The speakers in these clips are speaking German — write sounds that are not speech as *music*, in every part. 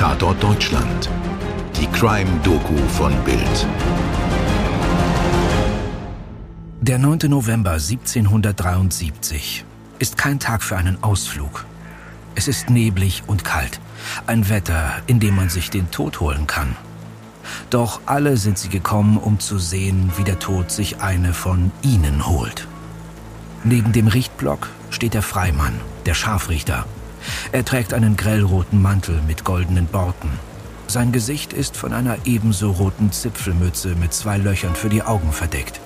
Tatort Deutschland. Die Crime-Doku von Bild. Der 9. November 1773 ist kein Tag für einen Ausflug. Es ist neblig und kalt. Ein Wetter, in dem man sich den Tod holen kann. Doch alle sind sie gekommen, um zu sehen, wie der Tod sich eine von ihnen holt. Neben dem Richtblock steht der Freimann, der Scharfrichter. Er trägt einen grellroten Mantel mit goldenen Borten. Sein Gesicht ist von einer ebenso roten Zipfelmütze mit zwei Löchern für die Augen verdeckt.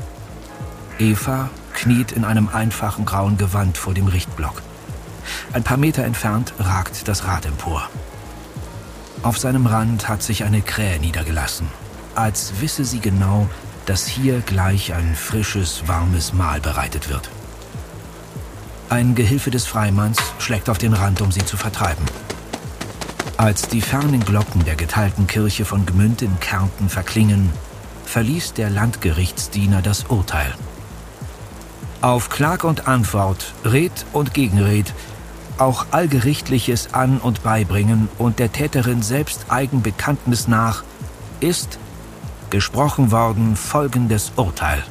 Eva kniet in einem einfachen grauen Gewand vor dem Richtblock. Ein paar Meter entfernt ragt das Rad empor. Auf seinem Rand hat sich eine Krähe niedergelassen, als wisse sie genau, dass hier gleich ein frisches, warmes Mahl bereitet wird. Ein Gehilfe des Freimanns schlägt auf den Rand, um sie zu vertreiben. Als die fernen Glocken der geteilten Kirche von Gmünd in Kärnten verklingen, verließ der Landgerichtsdiener das Urteil. Auf Klag und Antwort, Red und Gegenred, auch allgerichtliches An- und Beibringen und der Täterin selbst Eigenbekanntnis nach, ist gesprochen worden folgendes Urteil.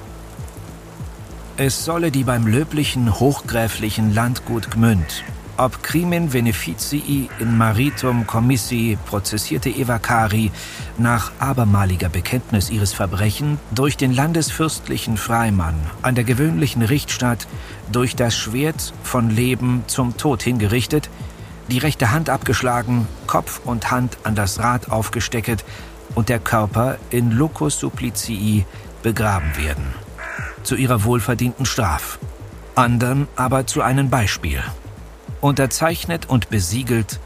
Es solle die beim löblichen hochgräflichen Landgut Gmünd, ob crimen beneficii in maritum commissi prozessierte Eva Kari nach abermaliger Bekenntnis ihres Verbrechen durch den landesfürstlichen Freimann an der gewöhnlichen Richtstatt durch das Schwert von Leben zum Tod hingerichtet, die rechte Hand abgeschlagen, Kopf und Hand an das Rad aufgestecket und der Körper in locus supplicii begraben werden zu ihrer wohlverdienten Straf, andern aber zu einem Beispiel. Unterzeichnet und besiegelt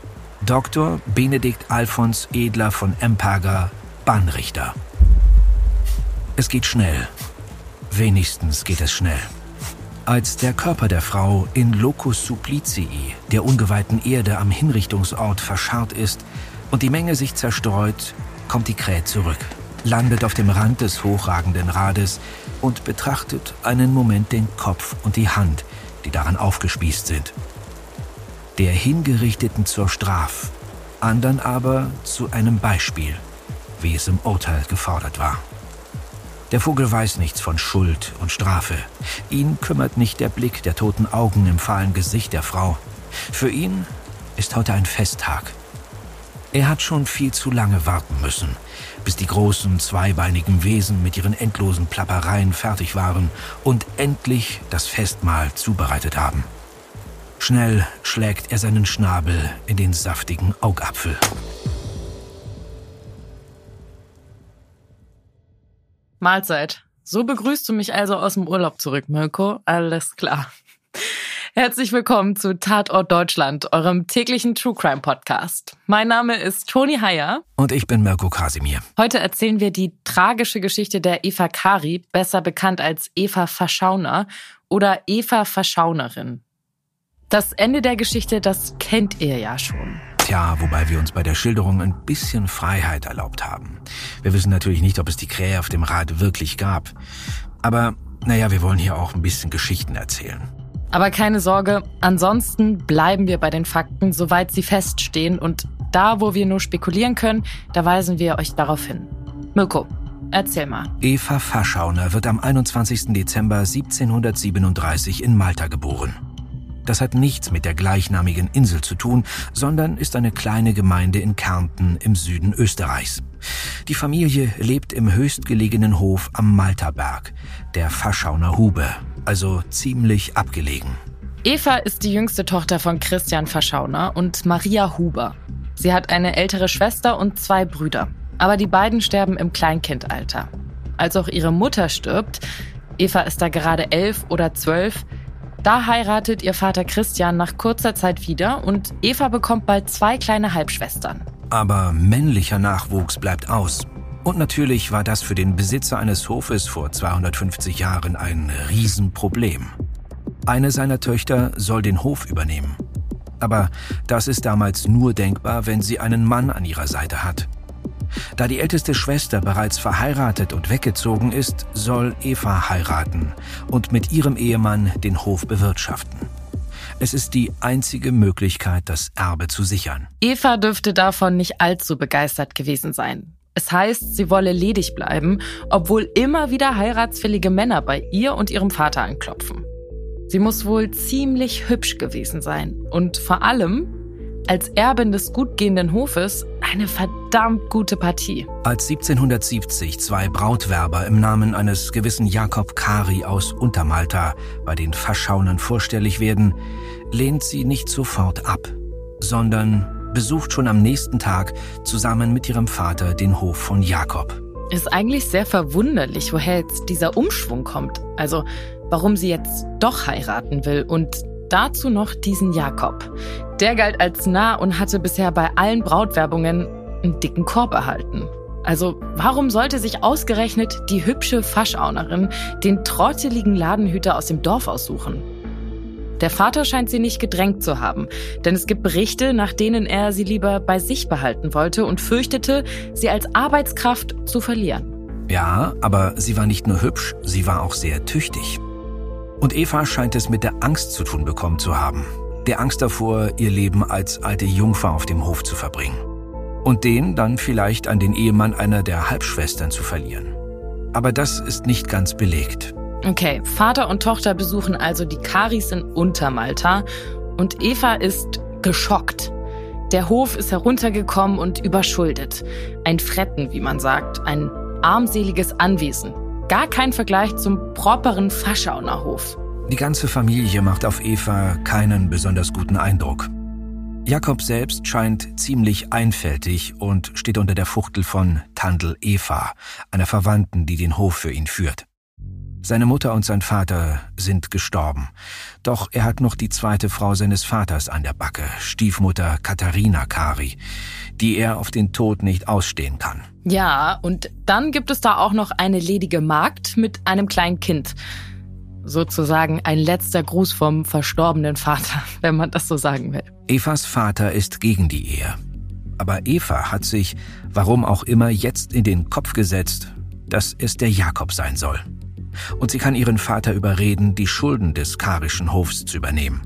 Dr. Benedikt Alfons Edler von Empager, Bahnrichter. Es geht schnell. Wenigstens geht es schnell. Als der Körper der Frau in Locus Supplicii, der ungeweihten Erde am Hinrichtungsort, verscharrt ist und die Menge sich zerstreut, kommt die Krähe zurück landet auf dem Rand des hochragenden Rades und betrachtet einen Moment den Kopf und die Hand, die daran aufgespießt sind. Der Hingerichteten zur Straf, andern aber zu einem Beispiel, wie es im Urteil gefordert war. Der Vogel weiß nichts von Schuld und Strafe. Ihn kümmert nicht der Blick der toten Augen im fahlen Gesicht der Frau. Für ihn ist heute ein Festtag. Er hat schon viel zu lange warten müssen, bis die großen zweibeinigen Wesen mit ihren endlosen Plappereien fertig waren und endlich das Festmahl zubereitet haben. Schnell schlägt er seinen Schnabel in den saftigen Augapfel. Mahlzeit. So begrüßt du mich also aus dem Urlaub zurück, Mirko. Alles klar. Herzlich willkommen zu Tatort Deutschland, eurem täglichen True Crime Podcast. Mein Name ist Toni Heyer. Und ich bin Mirko Kasimir. Heute erzählen wir die tragische Geschichte der Eva Kari, besser bekannt als Eva Verschauner oder Eva Verschaunerin. Das Ende der Geschichte, das kennt ihr ja schon. Tja, wobei wir uns bei der Schilderung ein bisschen Freiheit erlaubt haben. Wir wissen natürlich nicht, ob es die Krähe auf dem Rad wirklich gab. Aber naja, wir wollen hier auch ein bisschen Geschichten erzählen. Aber keine Sorge, ansonsten bleiben wir bei den Fakten, soweit sie feststehen. Und da, wo wir nur spekulieren können, da weisen wir euch darauf hin. Mirko, erzähl mal. Eva Faschauner wird am 21. Dezember 1737 in Malta geboren. Das hat nichts mit der gleichnamigen Insel zu tun, sondern ist eine kleine Gemeinde in Kärnten im Süden Österreichs. Die Familie lebt im höchstgelegenen Hof am Malterberg, der Faschauner Hube, also ziemlich abgelegen. Eva ist die jüngste Tochter von Christian Verschauner und Maria Huber. Sie hat eine ältere Schwester und zwei Brüder. Aber die beiden sterben im Kleinkindalter. Als auch ihre Mutter stirbt, Eva ist da gerade elf oder zwölf, da heiratet ihr Vater Christian nach kurzer Zeit wieder und Eva bekommt bald zwei kleine Halbschwestern. Aber männlicher Nachwuchs bleibt aus. Und natürlich war das für den Besitzer eines Hofes vor 250 Jahren ein Riesenproblem. Eine seiner Töchter soll den Hof übernehmen. Aber das ist damals nur denkbar, wenn sie einen Mann an ihrer Seite hat. Da die älteste Schwester bereits verheiratet und weggezogen ist, soll Eva heiraten und mit ihrem Ehemann den Hof bewirtschaften. Es ist die einzige Möglichkeit, das Erbe zu sichern. Eva dürfte davon nicht allzu begeistert gewesen sein. Es heißt, sie wolle ledig bleiben, obwohl immer wieder heiratsfällige Männer bei ihr und ihrem Vater anklopfen. Sie muss wohl ziemlich hübsch gewesen sein und vor allem als Erbin des gut gehenden Hofes eine verdammt gute Partie. Als 1770 zwei Brautwerber im Namen eines gewissen Jakob Kari aus Untermalta bei den Verschaunern vorstellig werden, lehnt sie nicht sofort ab, sondern besucht schon am nächsten Tag zusammen mit ihrem Vater den Hof von Jakob. Ist eigentlich sehr verwunderlich, woher jetzt dieser Umschwung kommt. Also, warum sie jetzt doch heiraten will und Dazu noch diesen Jakob. Der galt als nah und hatte bisher bei allen Brautwerbungen einen dicken Korb erhalten. Also warum sollte sich ausgerechnet die hübsche Faschaunerin den trotteligen Ladenhüter aus dem Dorf aussuchen? Der Vater scheint sie nicht gedrängt zu haben, denn es gibt Berichte, nach denen er sie lieber bei sich behalten wollte und fürchtete, sie als Arbeitskraft zu verlieren. Ja, aber sie war nicht nur hübsch, sie war auch sehr tüchtig. Und Eva scheint es mit der Angst zu tun bekommen zu haben. Der Angst davor, ihr Leben als alte Jungfer auf dem Hof zu verbringen. Und den dann vielleicht an den Ehemann einer der Halbschwestern zu verlieren. Aber das ist nicht ganz belegt. Okay, Vater und Tochter besuchen also die Karis in Untermalta und Eva ist geschockt. Der Hof ist heruntergekommen und überschuldet. Ein Fretten, wie man sagt, ein armseliges Anwesen. Gar kein Vergleich zum properen Faschauner Hof. Die ganze Familie macht auf Eva keinen besonders guten Eindruck. Jakob selbst scheint ziemlich einfältig und steht unter der Fuchtel von Tandel Eva, einer Verwandten, die den Hof für ihn führt. Seine Mutter und sein Vater sind gestorben. Doch er hat noch die zweite Frau seines Vaters an der Backe, Stiefmutter Katharina Kari, die er auf den Tod nicht ausstehen kann. Ja, und dann gibt es da auch noch eine ledige Magd mit einem kleinen Kind. Sozusagen ein letzter Gruß vom verstorbenen Vater, *laughs* wenn man das so sagen will. Evas Vater ist gegen die Ehe. Aber Eva hat sich, warum auch immer, jetzt in den Kopf gesetzt, dass es der Jakob sein soll und sie kann ihren Vater überreden, die Schulden des karischen Hofs zu übernehmen.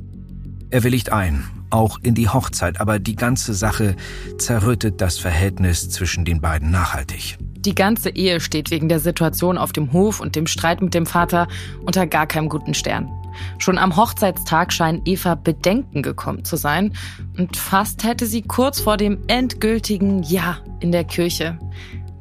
Er willigt ein, auch in die Hochzeit, aber die ganze Sache zerrüttet das Verhältnis zwischen den beiden nachhaltig. Die ganze Ehe steht wegen der Situation auf dem Hof und dem Streit mit dem Vater unter gar keinem guten Stern. Schon am Hochzeitstag scheinen Eva Bedenken gekommen zu sein und fast hätte sie kurz vor dem endgültigen Ja in der Kirche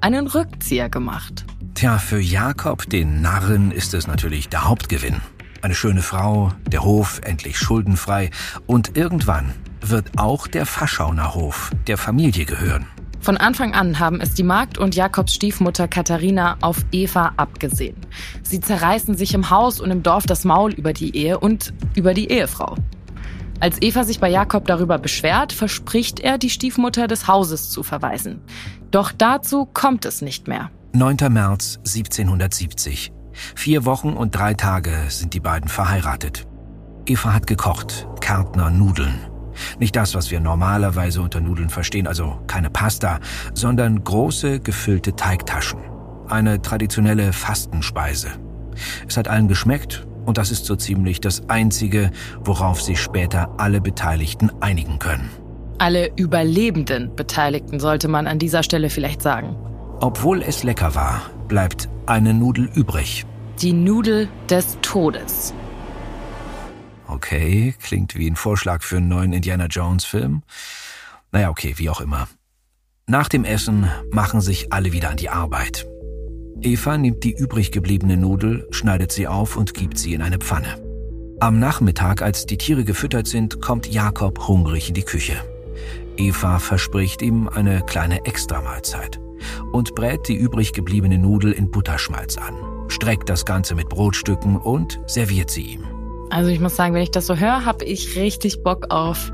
einen Rückzieher gemacht. Tja, für Jakob, den Narren, ist es natürlich der Hauptgewinn. Eine schöne Frau, der Hof endlich schuldenfrei und irgendwann wird auch der Faschauner Hof der Familie gehören. Von Anfang an haben es die Magd und Jakobs Stiefmutter Katharina auf Eva abgesehen. Sie zerreißen sich im Haus und im Dorf das Maul über die Ehe und über die Ehefrau. Als Eva sich bei Jakob darüber beschwert, verspricht er, die Stiefmutter des Hauses zu verweisen. Doch dazu kommt es nicht mehr. 9. März 1770. Vier Wochen und drei Tage sind die beiden verheiratet. Eva hat gekocht, Kärtner Nudeln. Nicht das, was wir normalerweise unter Nudeln verstehen, also keine Pasta, sondern große gefüllte Teigtaschen. Eine traditionelle Fastenspeise. Es hat allen geschmeckt und das ist so ziemlich das Einzige, worauf sich später alle Beteiligten einigen können. Alle überlebenden Beteiligten sollte man an dieser Stelle vielleicht sagen. Obwohl es lecker war, bleibt eine Nudel übrig. Die Nudel des Todes. Okay, klingt wie ein Vorschlag für einen neuen Indiana Jones-Film. Naja, okay, wie auch immer. Nach dem Essen machen sich alle wieder an die Arbeit. Eva nimmt die übrig gebliebene Nudel, schneidet sie auf und gibt sie in eine Pfanne. Am Nachmittag, als die Tiere gefüttert sind, kommt Jakob hungrig in die Küche. Eva verspricht ihm eine kleine Extramahlzeit und brät die übrig gebliebene Nudel in Butterschmalz an, streckt das Ganze mit Brotstücken und serviert sie ihm. Also ich muss sagen, wenn ich das so höre, habe ich richtig Bock auf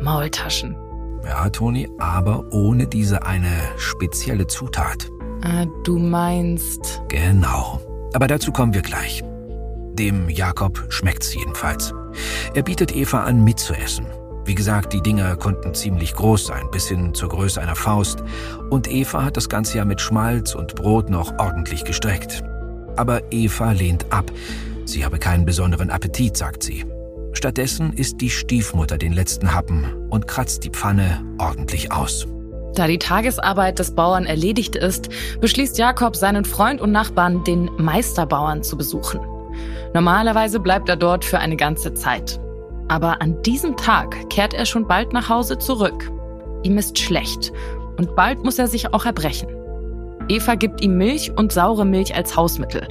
Maultaschen. Ja, Toni, aber ohne diese eine spezielle Zutat. Äh, du meinst. Genau. Aber dazu kommen wir gleich. Dem Jakob schmeckt's jedenfalls. Er bietet Eva an, mitzuessen wie gesagt, die Dinger konnten ziemlich groß sein, bis hin zur Größe einer Faust, und Eva hat das Ganze ja mit Schmalz und Brot noch ordentlich gestreckt. Aber Eva lehnt ab. Sie habe keinen besonderen Appetit, sagt sie. Stattdessen isst die Stiefmutter den letzten Happen und kratzt die Pfanne ordentlich aus. Da die Tagesarbeit des Bauern erledigt ist, beschließt Jakob, seinen Freund und Nachbarn, den Meisterbauern, zu besuchen. Normalerweise bleibt er dort für eine ganze Zeit. Aber an diesem Tag kehrt er schon bald nach Hause zurück. Ihm ist schlecht und bald muss er sich auch erbrechen. Eva gibt ihm Milch und saure Milch als Hausmittel,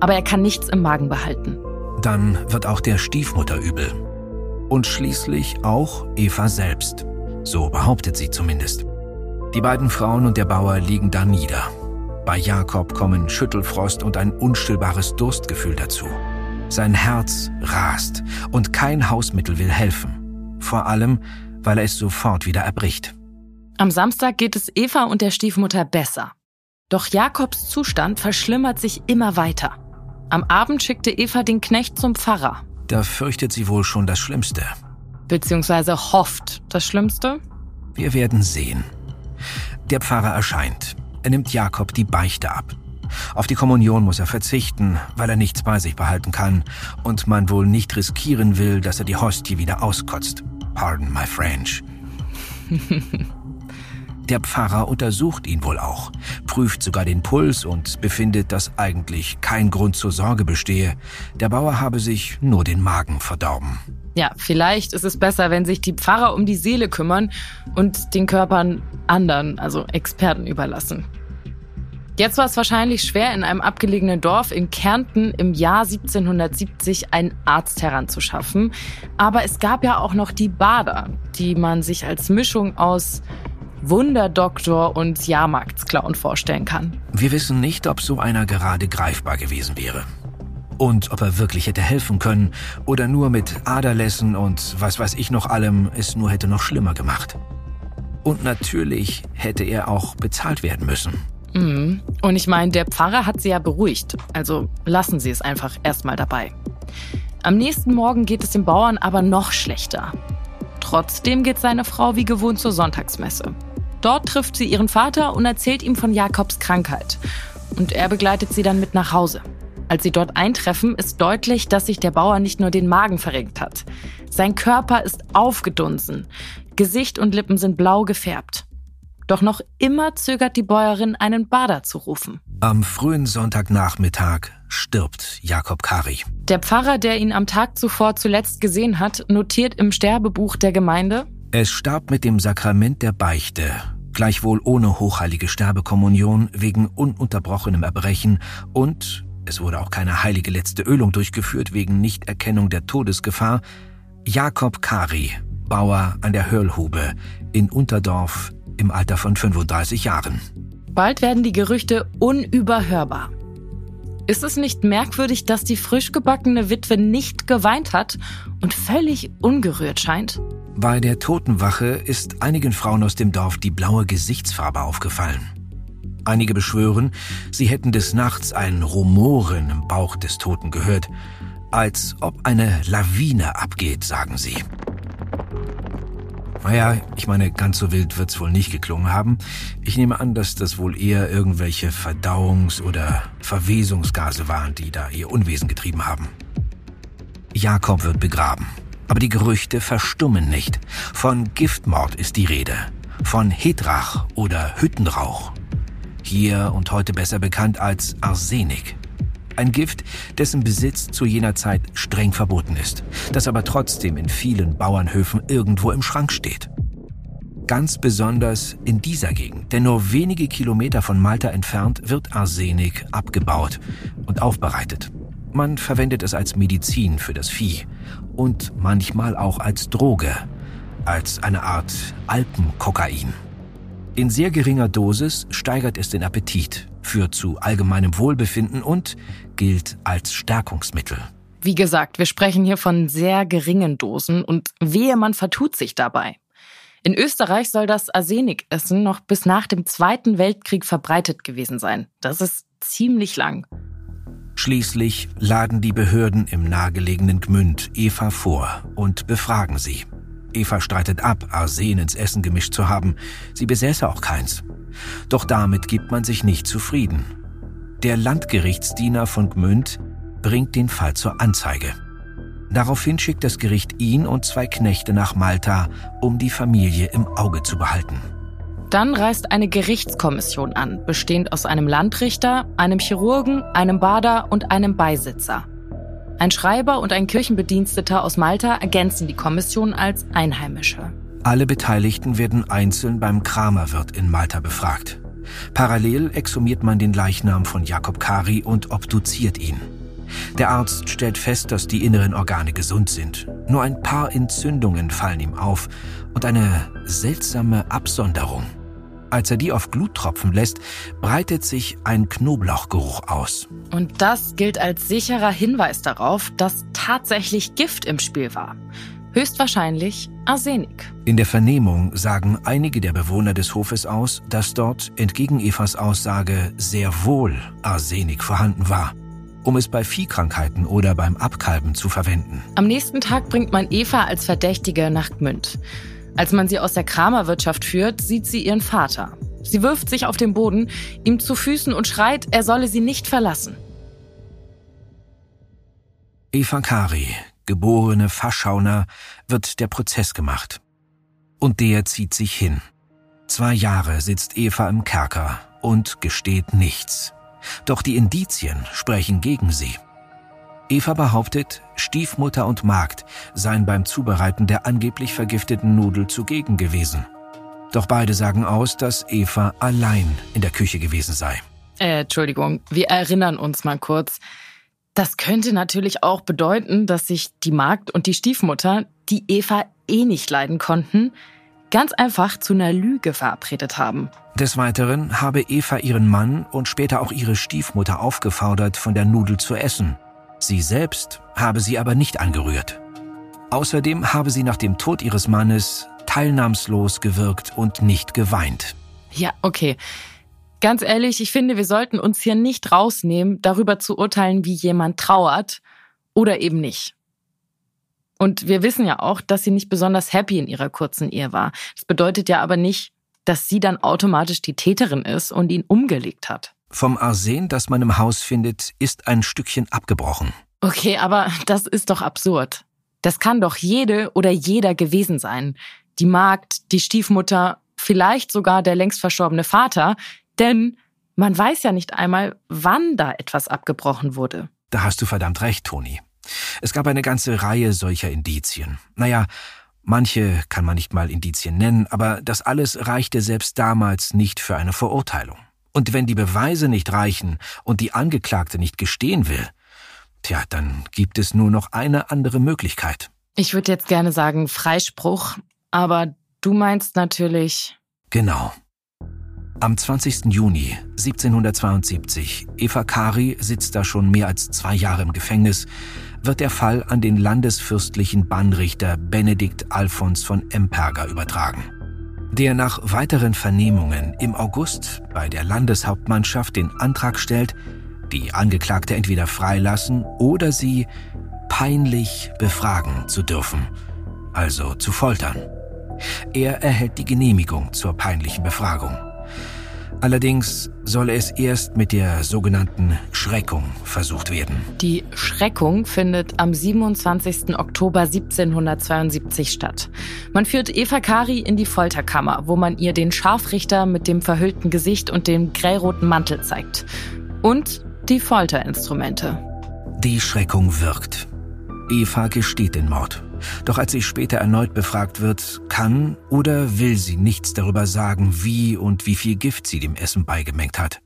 aber er kann nichts im Magen behalten. Dann wird auch der Stiefmutter übel. Und schließlich auch Eva selbst. So behauptet sie zumindest. Die beiden Frauen und der Bauer liegen da nieder. Bei Jakob kommen Schüttelfrost und ein unstillbares Durstgefühl dazu. Sein Herz rast und kein Hausmittel will helfen. Vor allem, weil er es sofort wieder erbricht. Am Samstag geht es Eva und der Stiefmutter besser. Doch Jakobs Zustand verschlimmert sich immer weiter. Am Abend schickte Eva den Knecht zum Pfarrer. Da fürchtet sie wohl schon das Schlimmste. Beziehungsweise hofft das Schlimmste? Wir werden sehen. Der Pfarrer erscheint. Er nimmt Jakob die Beichte ab. Auf die Kommunion muss er verzichten, weil er nichts bei sich behalten kann und man wohl nicht riskieren will, dass er die Hostie wieder auskotzt. Pardon my French. *laughs* Der Pfarrer untersucht ihn wohl auch, prüft sogar den Puls und befindet, dass eigentlich kein Grund zur Sorge bestehe. Der Bauer habe sich nur den Magen verdorben. Ja, vielleicht ist es besser, wenn sich die Pfarrer um die Seele kümmern und den Körpern anderen, also Experten überlassen. Jetzt war es wahrscheinlich schwer, in einem abgelegenen Dorf in Kärnten im Jahr 1770 einen Arzt heranzuschaffen. Aber es gab ja auch noch die Bader, die man sich als Mischung aus Wunderdoktor und Jahrmarktsclown vorstellen kann. Wir wissen nicht, ob so einer gerade greifbar gewesen wäre. Und ob er wirklich hätte helfen können oder nur mit Aderlässen und was weiß ich noch allem es nur hätte noch schlimmer gemacht. Und natürlich hätte er auch bezahlt werden müssen. Mhm. Und ich meine, der Pfarrer hat sie ja beruhigt. Also lassen Sie es einfach erstmal dabei. Am nächsten Morgen geht es dem Bauern aber noch schlechter. Trotzdem geht seine Frau wie gewohnt zur Sonntagsmesse. Dort trifft sie ihren Vater und erzählt ihm von Jakobs Krankheit. Und er begleitet sie dann mit nach Hause. Als sie dort eintreffen, ist deutlich, dass sich der Bauer nicht nur den Magen verrenkt hat. Sein Körper ist aufgedunsen. Gesicht und Lippen sind blau gefärbt. Doch noch immer zögert die Bäuerin, einen Bader zu rufen. Am frühen Sonntagnachmittag stirbt Jakob Kari. Der Pfarrer, der ihn am Tag zuvor zuletzt gesehen hat, notiert im Sterbebuch der Gemeinde, es starb mit dem Sakrament der Beichte, gleichwohl ohne hochheilige Sterbekommunion wegen ununterbrochenem Erbrechen und es wurde auch keine heilige letzte Ölung durchgeführt wegen Nichterkennung der Todesgefahr, Jakob Kari, Bauer an der Hörlhube in Unterdorf im Alter von 35 Jahren. Bald werden die Gerüchte unüberhörbar. Ist es nicht merkwürdig, dass die frisch gebackene Witwe nicht geweint hat und völlig ungerührt scheint? Bei der Totenwache ist einigen Frauen aus dem Dorf die blaue Gesichtsfarbe aufgefallen. Einige beschwören, sie hätten des Nachts ein Rumoren im Bauch des Toten gehört, als ob eine Lawine abgeht, sagen sie. Naja, ich meine, ganz so wild wird's wohl nicht geklungen haben. Ich nehme an, dass das wohl eher irgendwelche Verdauungs- oder Verwesungsgase waren, die da ihr Unwesen getrieben haben. Jakob wird begraben. Aber die Gerüchte verstummen nicht. Von Giftmord ist die Rede. Von Hedrach oder Hüttenrauch. Hier und heute besser bekannt als Arsenik. Ein Gift, dessen Besitz zu jener Zeit streng verboten ist, das aber trotzdem in vielen Bauernhöfen irgendwo im Schrank steht. Ganz besonders in dieser Gegend, denn nur wenige Kilometer von Malta entfernt wird Arsenik abgebaut und aufbereitet. Man verwendet es als Medizin für das Vieh und manchmal auch als Droge, als eine Art Alpenkokain. In sehr geringer Dosis steigert es den Appetit, führt zu allgemeinem Wohlbefinden und gilt als Stärkungsmittel. Wie gesagt, wir sprechen hier von sehr geringen Dosen und wehe, man vertut sich dabei. In Österreich soll das Arsenikessen noch bis nach dem Zweiten Weltkrieg verbreitet gewesen sein. Das ist ziemlich lang. Schließlich laden die Behörden im nahegelegenen Gmünd Eva vor und befragen sie. Eva streitet ab, Arsen ins Essen gemischt zu haben. Sie besäße auch keins. Doch damit gibt man sich nicht zufrieden. Der Landgerichtsdiener von Gmünd bringt den Fall zur Anzeige. Daraufhin schickt das Gericht ihn und zwei Knechte nach Malta, um die Familie im Auge zu behalten. Dann reist eine Gerichtskommission an, bestehend aus einem Landrichter, einem Chirurgen, einem Bader und einem Beisitzer. Ein Schreiber und ein Kirchenbediensteter aus Malta ergänzen die Kommission als Einheimische. Alle Beteiligten werden einzeln beim Kramerwirt in Malta befragt. Parallel exhumiert man den Leichnam von Jakob Kari und obduziert ihn. Der Arzt stellt fest, dass die inneren Organe gesund sind. Nur ein paar Entzündungen fallen ihm auf und eine seltsame Absonderung. Als er die auf Glut tropfen lässt, breitet sich ein Knoblauchgeruch aus. Und das gilt als sicherer Hinweis darauf, dass tatsächlich Gift im Spiel war. Höchstwahrscheinlich Arsenik. In der Vernehmung sagen einige der Bewohner des Hofes aus, dass dort entgegen Evas Aussage sehr wohl Arsenik vorhanden war um es bei Viehkrankheiten oder beim Abkalben zu verwenden. Am nächsten Tag bringt man Eva als Verdächtige nach Gmünd. Als man sie aus der Kramerwirtschaft führt, sieht sie ihren Vater. Sie wirft sich auf den Boden, ihm zu Füßen und schreit, er solle sie nicht verlassen. Eva Kari, geborene Faschauner, wird der Prozess gemacht. Und der zieht sich hin. Zwei Jahre sitzt Eva im Kerker und gesteht nichts. Doch die Indizien sprechen gegen sie. Eva behauptet, Stiefmutter und Magd seien beim Zubereiten der angeblich vergifteten Nudel zugegen gewesen. Doch beide sagen aus, dass Eva allein in der Küche gewesen sei. Äh, Entschuldigung, wir erinnern uns mal kurz. Das könnte natürlich auch bedeuten, dass sich die Magd und die Stiefmutter, die Eva eh nicht leiden konnten, ganz einfach zu einer Lüge verabredet haben. Des Weiteren habe Eva ihren Mann und später auch ihre Stiefmutter aufgefordert, von der Nudel zu essen. Sie selbst habe sie aber nicht angerührt. Außerdem habe sie nach dem Tod ihres Mannes teilnahmslos gewirkt und nicht geweint. Ja, okay. Ganz ehrlich, ich finde, wir sollten uns hier nicht rausnehmen, darüber zu urteilen, wie jemand trauert oder eben nicht. Und wir wissen ja auch, dass sie nicht besonders happy in ihrer kurzen Ehe war. Das bedeutet ja aber nicht, dass sie dann automatisch die Täterin ist und ihn umgelegt hat. Vom Arsen, das man im Haus findet, ist ein Stückchen abgebrochen. Okay, aber das ist doch absurd. Das kann doch jede oder jeder gewesen sein. Die Magd, die Stiefmutter, vielleicht sogar der längst verstorbene Vater, denn man weiß ja nicht einmal, wann da etwas abgebrochen wurde. Da hast du verdammt recht, Toni. Es gab eine ganze Reihe solcher Indizien. Naja, Manche kann man nicht mal Indizien nennen, aber das alles reichte selbst damals nicht für eine Verurteilung. Und wenn die Beweise nicht reichen und die Angeklagte nicht gestehen will, tja, dann gibt es nur noch eine andere Möglichkeit. Ich würde jetzt gerne sagen Freispruch, aber du meinst natürlich. Genau. Am 20. Juni 1772, Eva Kari sitzt da schon mehr als zwei Jahre im Gefängnis, wird der Fall an den landesfürstlichen Bannrichter Benedikt Alfons von Emperger übertragen, der nach weiteren Vernehmungen im August bei der Landeshauptmannschaft den Antrag stellt, die Angeklagte entweder freilassen oder sie peinlich befragen zu dürfen, also zu foltern. Er erhält die Genehmigung zur peinlichen Befragung. Allerdings soll es erst mit der sogenannten Schreckung versucht werden. Die Schreckung findet am 27. Oktober 1772 statt. Man führt Eva Kari in die Folterkammer, wo man ihr den Scharfrichter mit dem verhüllten Gesicht und dem grellroten Mantel zeigt. Und die Folterinstrumente. Die Schreckung wirkt. Eva gesteht den Mord. Doch als sie später erneut befragt wird, kann oder will sie nichts darüber sagen, wie und wie viel Gift sie dem Essen beigemengt hat.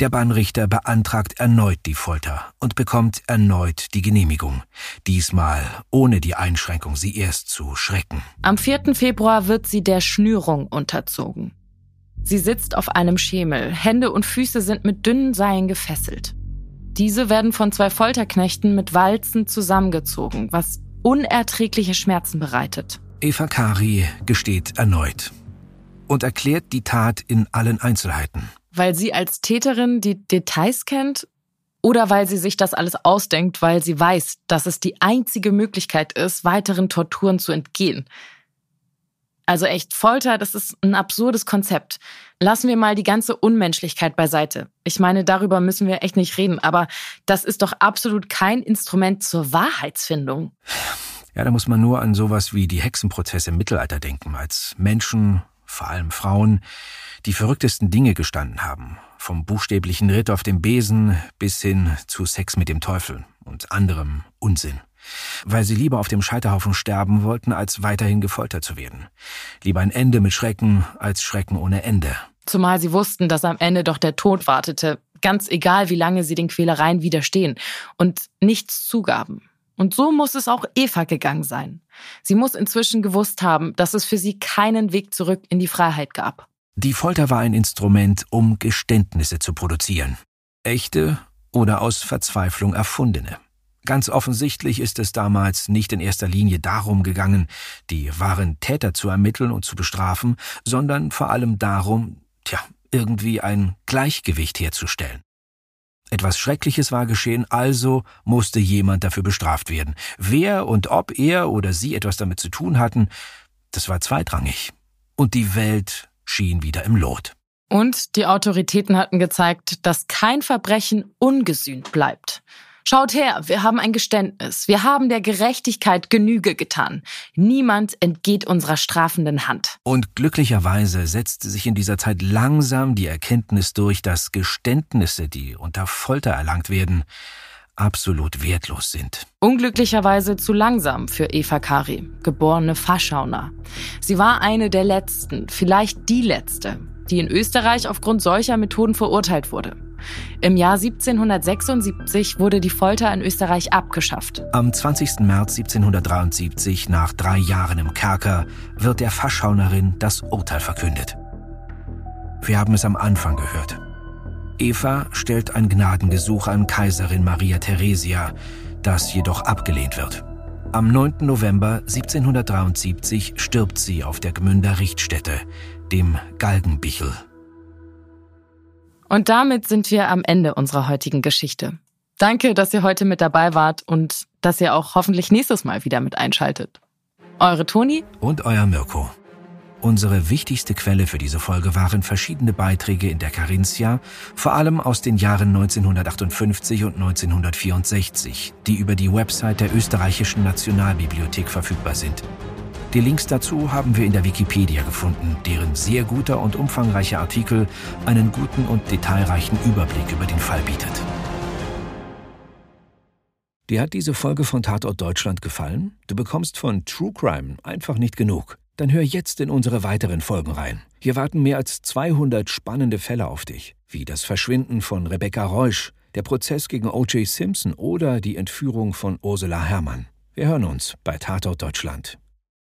Der Bahnrichter beantragt erneut die Folter und bekommt erneut die Genehmigung, diesmal ohne die Einschränkung, sie erst zu schrecken. Am 4. Februar wird sie der Schnürung unterzogen. Sie sitzt auf einem Schemel, Hände und Füße sind mit dünnen Seilen gefesselt. Diese werden von zwei Folterknechten mit Walzen zusammengezogen, was unerträgliche Schmerzen bereitet. Eva Kari gesteht erneut und erklärt die Tat in allen Einzelheiten. Weil sie als Täterin die Details kennt oder weil sie sich das alles ausdenkt, weil sie weiß, dass es die einzige Möglichkeit ist, weiteren Torturen zu entgehen. Also echt, Folter, das ist ein absurdes Konzept. Lassen wir mal die ganze Unmenschlichkeit beiseite. Ich meine, darüber müssen wir echt nicht reden, aber das ist doch absolut kein Instrument zur Wahrheitsfindung. Ja, da muss man nur an sowas wie die Hexenprozesse im Mittelalter denken, als Menschen, vor allem Frauen, die verrücktesten Dinge gestanden haben. Vom buchstäblichen Ritt auf dem Besen bis hin zu Sex mit dem Teufel und anderem Unsinn weil sie lieber auf dem Scheiterhaufen sterben wollten, als weiterhin gefoltert zu werden. Lieber ein Ende mit Schrecken als Schrecken ohne Ende. Zumal sie wussten, dass am Ende doch der Tod wartete, ganz egal, wie lange sie den Quälereien widerstehen und nichts zugaben. Und so muss es auch Eva gegangen sein. Sie muss inzwischen gewusst haben, dass es für sie keinen Weg zurück in die Freiheit gab. Die Folter war ein Instrument, um Geständnisse zu produzieren. Echte oder aus Verzweiflung erfundene. Ganz offensichtlich ist es damals nicht in erster Linie darum gegangen, die wahren Täter zu ermitteln und zu bestrafen, sondern vor allem darum, tja, irgendwie ein Gleichgewicht herzustellen. Etwas Schreckliches war geschehen, also musste jemand dafür bestraft werden. Wer und ob er oder sie etwas damit zu tun hatten, das war zweitrangig. Und die Welt schien wieder im Lot. Und die Autoritäten hatten gezeigt, dass kein Verbrechen ungesühnt bleibt. Schaut her, wir haben ein Geständnis. Wir haben der Gerechtigkeit Genüge getan. Niemand entgeht unserer strafenden Hand. Und glücklicherweise setzte sich in dieser Zeit langsam die Erkenntnis durch, dass Geständnisse, die unter Folter erlangt werden, absolut wertlos sind. Unglücklicherweise zu langsam für Eva Kari, geborene Faschauner. Sie war eine der letzten, vielleicht die letzte, die in Österreich aufgrund solcher Methoden verurteilt wurde. Im Jahr 1776 wurde die Folter in Österreich abgeschafft. Am 20. März 1773, nach drei Jahren im Kerker, wird der Faschaunerin das Urteil verkündet. Wir haben es am Anfang gehört. Eva stellt ein Gnadengesuch an Kaiserin Maria Theresia, das jedoch abgelehnt wird. Am 9. November 1773 stirbt sie auf der Gmünder Richtstätte, dem Galgenbichel. Und damit sind wir am Ende unserer heutigen Geschichte. Danke, dass ihr heute mit dabei wart und dass ihr auch hoffentlich nächstes Mal wieder mit einschaltet. Eure Toni und euer Mirko. Unsere wichtigste Quelle für diese Folge waren verschiedene Beiträge in der Carinthia, vor allem aus den Jahren 1958 und 1964, die über die Website der österreichischen Nationalbibliothek verfügbar sind. Die Links dazu haben wir in der Wikipedia gefunden, deren sehr guter und umfangreicher Artikel einen guten und detailreichen Überblick über den Fall bietet. Dir hat diese Folge von Tatort Deutschland gefallen? Du bekommst von True Crime einfach nicht genug. Dann hör jetzt in unsere weiteren Folgen rein. Hier warten mehr als 200 spannende Fälle auf dich, wie das Verschwinden von Rebecca Reusch, der Prozess gegen O.J. Simpson oder die Entführung von Ursula Herrmann. Wir hören uns bei Tatort Deutschland.